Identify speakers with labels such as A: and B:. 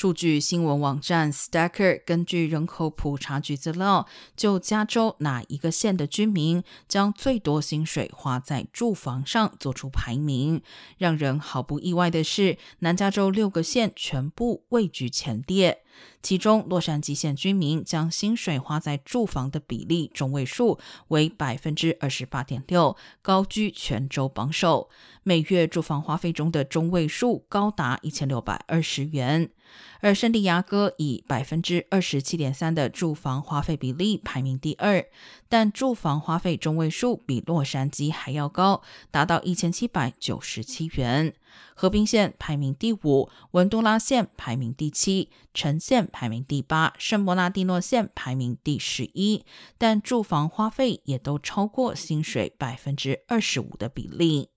A: 数据新闻网站 Stacker 根据人口普查局资料，就加州哪一个县的居民将最多薪水花在住房上做出排名。让人毫不意外的是，南加州六个县全部位居前列。其中，洛杉矶县居民将薪水花在住房的比例中位数为百分之二十八点六，高居全州榜首。每月住房花费中的中位数高达一千六百二十元。而圣地亚哥以百分之二十七点三的住房花费比例排名第二，但住房花费中位数比洛杉矶还要高，达到一千七百九十七元。河滨县排名第五，文都拉县排名第七，城县排名第八，圣伯纳蒂诺县排名第十一，但住房花费也都超过薪水百分之二十五的比例。